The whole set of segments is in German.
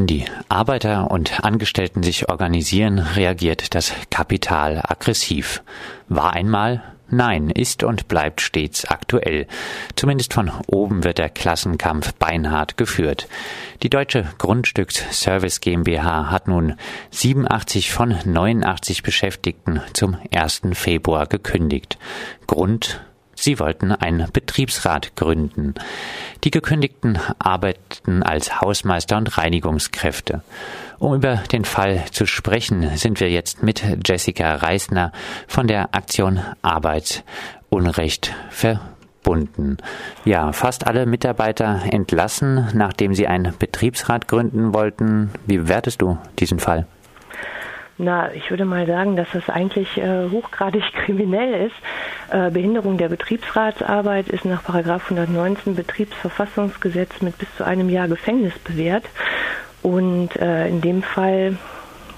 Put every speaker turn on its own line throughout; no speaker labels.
Wenn die Arbeiter und Angestellten sich organisieren, reagiert das Kapital aggressiv. War einmal, Nein, ist und bleibt stets aktuell. Zumindest von oben wird der Klassenkampf beinhart geführt. Die Deutsche Grundstücksservice GmbH hat nun 87 von 89 Beschäftigten zum 1. Februar gekündigt. Grund Sie wollten einen Betriebsrat gründen. Die Gekündigten arbeiten als Hausmeister und Reinigungskräfte. Um über den Fall zu sprechen, sind wir jetzt mit Jessica Reisner von der Aktion Arbeitsunrecht verbunden. Ja, fast alle Mitarbeiter entlassen, nachdem sie einen Betriebsrat gründen wollten. Wie bewertest du diesen Fall?
Na, ich würde mal sagen, dass das eigentlich äh, hochgradig kriminell ist. Äh, Behinderung der Betriebsratsarbeit ist nach 119 Betriebsverfassungsgesetz mit bis zu einem Jahr Gefängnis bewährt. Und äh, in dem Fall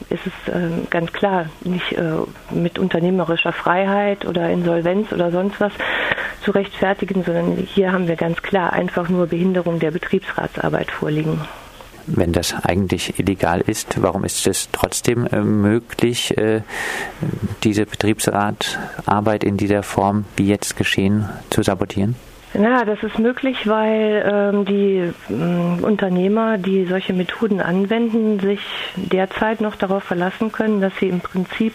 ist es äh, ganz klar nicht äh, mit unternehmerischer Freiheit oder Insolvenz oder sonst was zu rechtfertigen, sondern hier haben wir ganz klar einfach nur Behinderung der Betriebsratsarbeit vorliegen
wenn das eigentlich illegal ist, warum ist es trotzdem äh, möglich, äh, diese Betriebsratarbeit in dieser Form, wie jetzt geschehen, zu sabotieren?
Ja, das ist möglich, weil ähm, die ähm, Unternehmer, die solche Methoden anwenden, sich derzeit noch darauf verlassen können, dass sie im Prinzip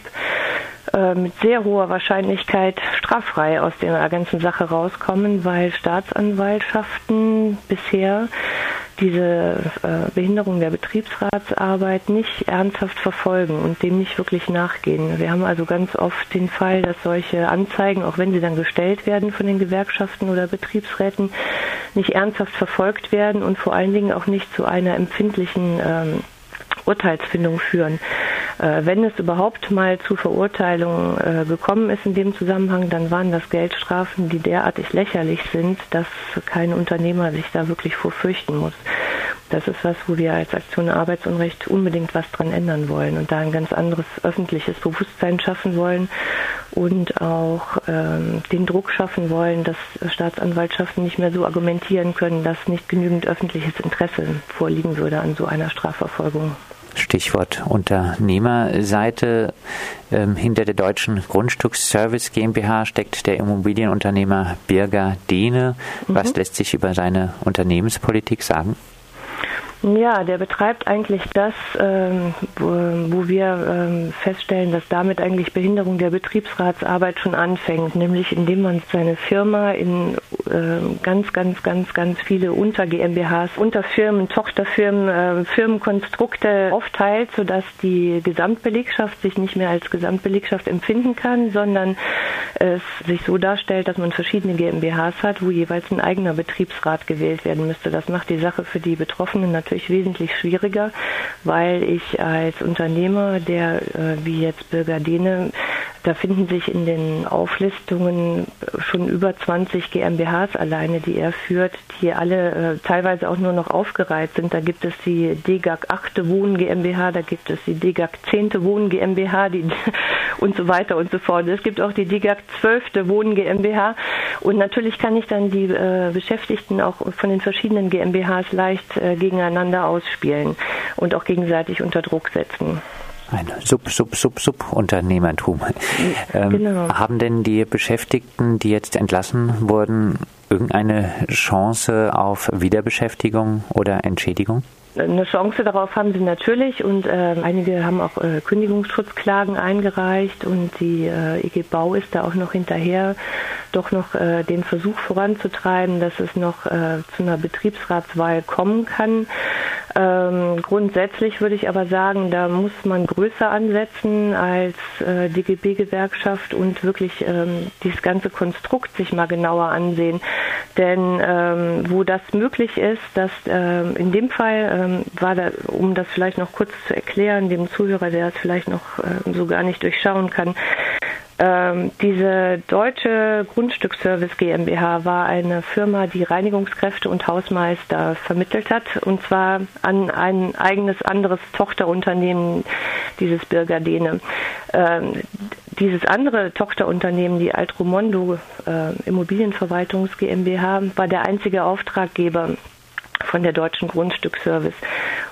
äh, mit sehr hoher Wahrscheinlichkeit straffrei aus der ganzen Sache rauskommen, weil Staatsanwaltschaften bisher diese äh, Behinderung der Betriebsratsarbeit nicht ernsthaft verfolgen und dem nicht wirklich nachgehen. Wir haben also ganz oft den Fall, dass solche Anzeigen, auch wenn sie dann gestellt werden von den Gewerkschaften oder Betriebsräten, nicht ernsthaft verfolgt werden und vor allen Dingen auch nicht zu einer empfindlichen ähm, Urteilsfindung führen. Äh, wenn es überhaupt mal zu Verurteilungen äh, gekommen ist in dem Zusammenhang, dann waren das Geldstrafen, die derartig lächerlich sind, dass kein Unternehmer sich da wirklich vorfürchten muss. Das ist was, wo wir als Aktion Arbeitsunrecht unbedingt was dran ändern wollen und da ein ganz anderes öffentliches Bewusstsein schaffen wollen und auch ähm, den Druck schaffen wollen, dass Staatsanwaltschaften nicht mehr so argumentieren können, dass nicht genügend öffentliches Interesse vorliegen würde an so einer Strafverfolgung.
Stichwort Unternehmerseite. Ähm, hinter der deutschen Grundstücksservice GmbH steckt der Immobilienunternehmer Birger Dehne. Mhm. Was lässt sich über seine Unternehmenspolitik sagen?
Ja, der betreibt eigentlich das, ähm, wo, wo, wir ähm, feststellen, dass damit eigentlich Behinderung der Betriebsratsarbeit schon anfängt, nämlich indem man seine Firma in äh, ganz, ganz, ganz, ganz viele Unter-GmbHs, Unterfirmen, Tochterfirmen, äh, Firmenkonstrukte aufteilt, sodass die Gesamtbelegschaft sich nicht mehr als Gesamtbelegschaft empfinden kann, sondern es sich so darstellt, dass man verschiedene GmbHs hat, wo jeweils ein eigener Betriebsrat gewählt werden müsste. Das macht die Sache für die Betroffenen natürlich wesentlich schwieriger, weil ich als Unternehmer, der äh, wie jetzt Bürger Dene, da finden sich in den Auflistungen schon über 20 GmbHs alleine, die er führt, die alle äh, teilweise auch nur noch aufgereiht sind. Da gibt es die DGAG 8. Wohnen GmbH, da gibt es die DGAG 10. Wohnen GmbH die, und so weiter und so fort. Es gibt auch die DGAG 12. Wohnen GmbH und natürlich kann ich dann die äh, Beschäftigten auch von den verschiedenen GmbHs leicht äh, gegeneinander ausspielen und auch gegenseitig unter Druck setzen.
Ein Sub, Sub, Sub, Sub-Unternehmertum. Ähm, genau. Haben denn die Beschäftigten, die jetzt entlassen wurden, irgendeine Chance auf Wiederbeschäftigung oder Entschädigung?
Eine Chance darauf haben sie natürlich und äh, einige haben auch äh, Kündigungsschutzklagen eingereicht und die äh, EG Bau ist da auch noch hinterher, doch noch äh, den Versuch voranzutreiben, dass es noch äh, zu einer Betriebsratswahl kommen kann. Ähm, grundsätzlich würde ich aber sagen, da muss man größer ansetzen als äh, DGB-Gewerkschaft und wirklich ähm, dieses ganze Konstrukt sich mal genauer ansehen. Denn ähm, wo das möglich ist, dass ähm, in dem Fall ähm, war da, um das vielleicht noch kurz zu erklären, dem Zuhörer, der das vielleicht noch äh, so gar nicht durchschauen kann, ähm, diese deutsche Grundstücksservice GmbH war eine Firma, die Reinigungskräfte und Hausmeister vermittelt hat, und zwar an ein eigenes anderes Tochterunternehmen dieses Bürgerdene. Ähm, dieses andere Tochterunternehmen, die Altromondo äh, Immobilienverwaltungs GmbH, war der einzige Auftraggeber von der deutschen Grundstücksservice.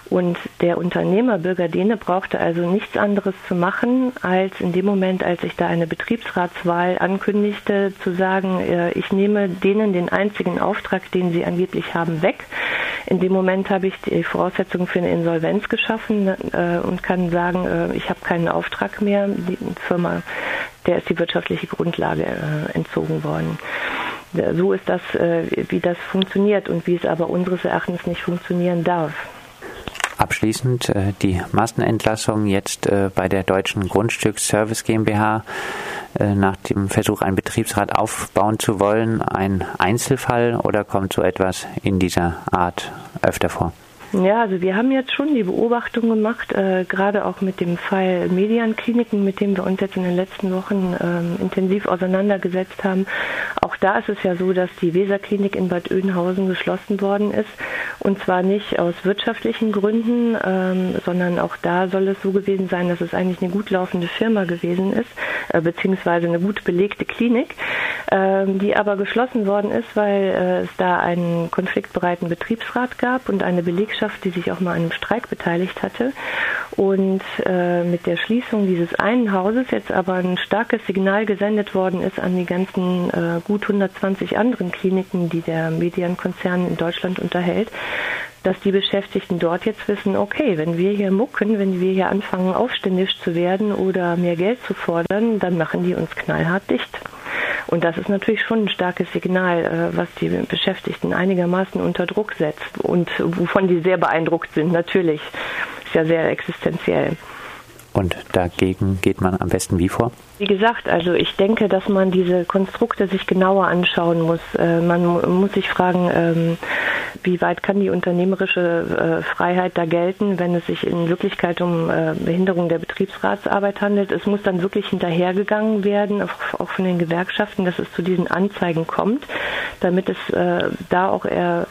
Und der Unternehmer Bürger Dehne brauchte also nichts anderes zu machen, als in dem Moment, als ich da eine Betriebsratswahl ankündigte, zu sagen, äh, ich nehme denen den einzigen Auftrag, den sie angeblich haben, weg. In dem Moment habe ich die Voraussetzungen für eine Insolvenz geschaffen äh, und kann sagen, äh, ich habe keinen Auftrag mehr. Die Firma, der ist die wirtschaftliche Grundlage entzogen worden. So ist das, wie das funktioniert und wie es aber unseres Erachtens nicht funktionieren darf.
Abschließend äh, die Massenentlassung jetzt äh, bei der Deutschen Grundstücksservice GmbH äh, nach dem Versuch, einen Betriebsrat aufbauen zu wollen, ein Einzelfall oder kommt so etwas in dieser Art öfter vor?
Ja, also wir haben jetzt schon die Beobachtung gemacht, äh, gerade auch mit dem Fall Medienkliniken, mit dem wir uns jetzt in den letzten Wochen ähm, intensiv auseinandergesetzt haben. Auch da ist es ja so, dass die Weserklinik in Bad Oeynhausen geschlossen worden ist. Und zwar nicht aus wirtschaftlichen Gründen, ähm, sondern auch da soll es so gewesen sein, dass es eigentlich eine gut laufende Firma gewesen ist, äh, beziehungsweise eine gut belegte Klinik, äh, die aber geschlossen worden ist, weil äh, es da einen konfliktbereiten Betriebsrat gab und eine Belegschaft die sich auch mal an einem Streik beteiligt hatte. Und äh, mit der Schließung dieses einen Hauses jetzt aber ein starkes Signal gesendet worden ist an die ganzen gut 120 anderen Kliniken, die der Medienkonzern in Deutschland unterhält, dass die Beschäftigten dort jetzt wissen, okay, wenn wir hier mucken, wenn wir hier anfangen, aufständisch zu werden oder mehr Geld zu fordern, dann machen die uns knallhart dicht. Und das ist natürlich schon ein starkes Signal, äh, was die Beschäftigten einigermaßen unter Druck setzt und wovon die sehr beeindruckt sind, natürlich. Ist ja sehr existenziell.
Und dagegen geht man am besten wie vor?
Wie gesagt, also ich denke, dass man diese Konstrukte sich genauer anschauen muss. Äh, man muss sich fragen, ähm, wie weit kann die unternehmerische äh, Freiheit da gelten, wenn es sich in Wirklichkeit um äh, Behinderung der Betriebsratsarbeit handelt. Es muss dann wirklich hinterhergegangen werden, auch von den Gewerkschaften, dass es zu diesen Anzeigen kommt, damit es äh, da auch eher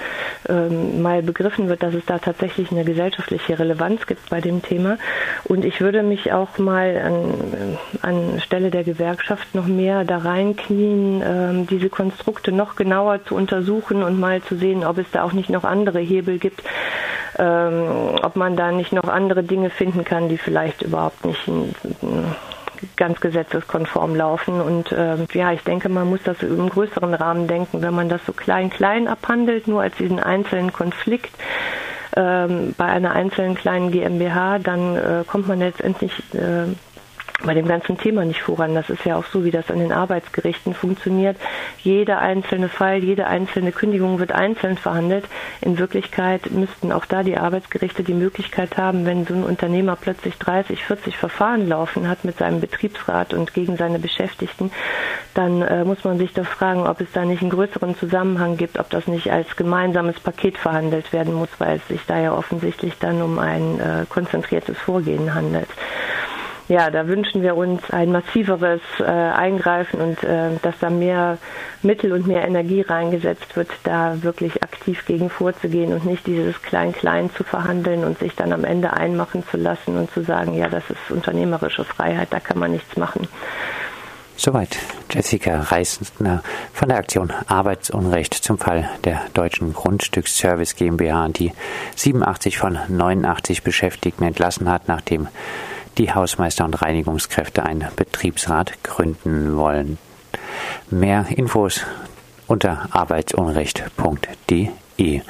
ähm, mal begriffen wird, dass es da tatsächlich eine gesellschaftliche Relevanz gibt bei dem Thema. Und ich würde mich auch mal an, an Stelle der Gewerkschaft noch mehr da reinknien, ähm, diese Konstrukte noch genauer zu untersuchen und mal zu sehen, ob es da auch nicht noch andere Hebel gibt, ähm, ob man da nicht noch andere Dinge finden kann, die vielleicht überhaupt nicht ganz gesetzeskonform laufen. Und äh, ja, ich denke, man muss das im größeren Rahmen denken. Wenn man das so klein-klein abhandelt, nur als diesen einzelnen Konflikt, ähm, bei einer einzelnen kleinen GmbH, dann äh, kommt man letztendlich äh, bei dem ganzen Thema nicht voran. Das ist ja auch so, wie das an den Arbeitsgerichten funktioniert. Jeder einzelne Fall, jede einzelne Kündigung wird einzeln verhandelt. In Wirklichkeit müssten auch da die Arbeitsgerichte die Möglichkeit haben, wenn so ein Unternehmer plötzlich 30, 40 Verfahren laufen hat mit seinem Betriebsrat und gegen seine Beschäftigten, dann äh, muss man sich doch fragen, ob es da nicht einen größeren Zusammenhang gibt, ob das nicht als gemeinsames Paket verhandelt werden muss, weil es sich da ja offensichtlich dann um ein äh, konzentriertes Vorgehen handelt ja, da wünschen wir uns ein massiveres äh, Eingreifen und äh, dass da mehr Mittel und mehr Energie reingesetzt wird, da wirklich aktiv gegen vorzugehen und nicht dieses Klein-Klein zu verhandeln und sich dann am Ende einmachen zu lassen und zu sagen, ja, das ist unternehmerische Freiheit, da kann man nichts machen.
Soweit Jessica Reisner von der Aktion Arbeitsunrecht zum Fall der Deutschen Grundstücksservice GmbH, die 87 von 89 Beschäftigten entlassen hat, nachdem die Hausmeister und Reinigungskräfte einen Betriebsrat gründen wollen. Mehr Infos unter arbeitsunrecht.de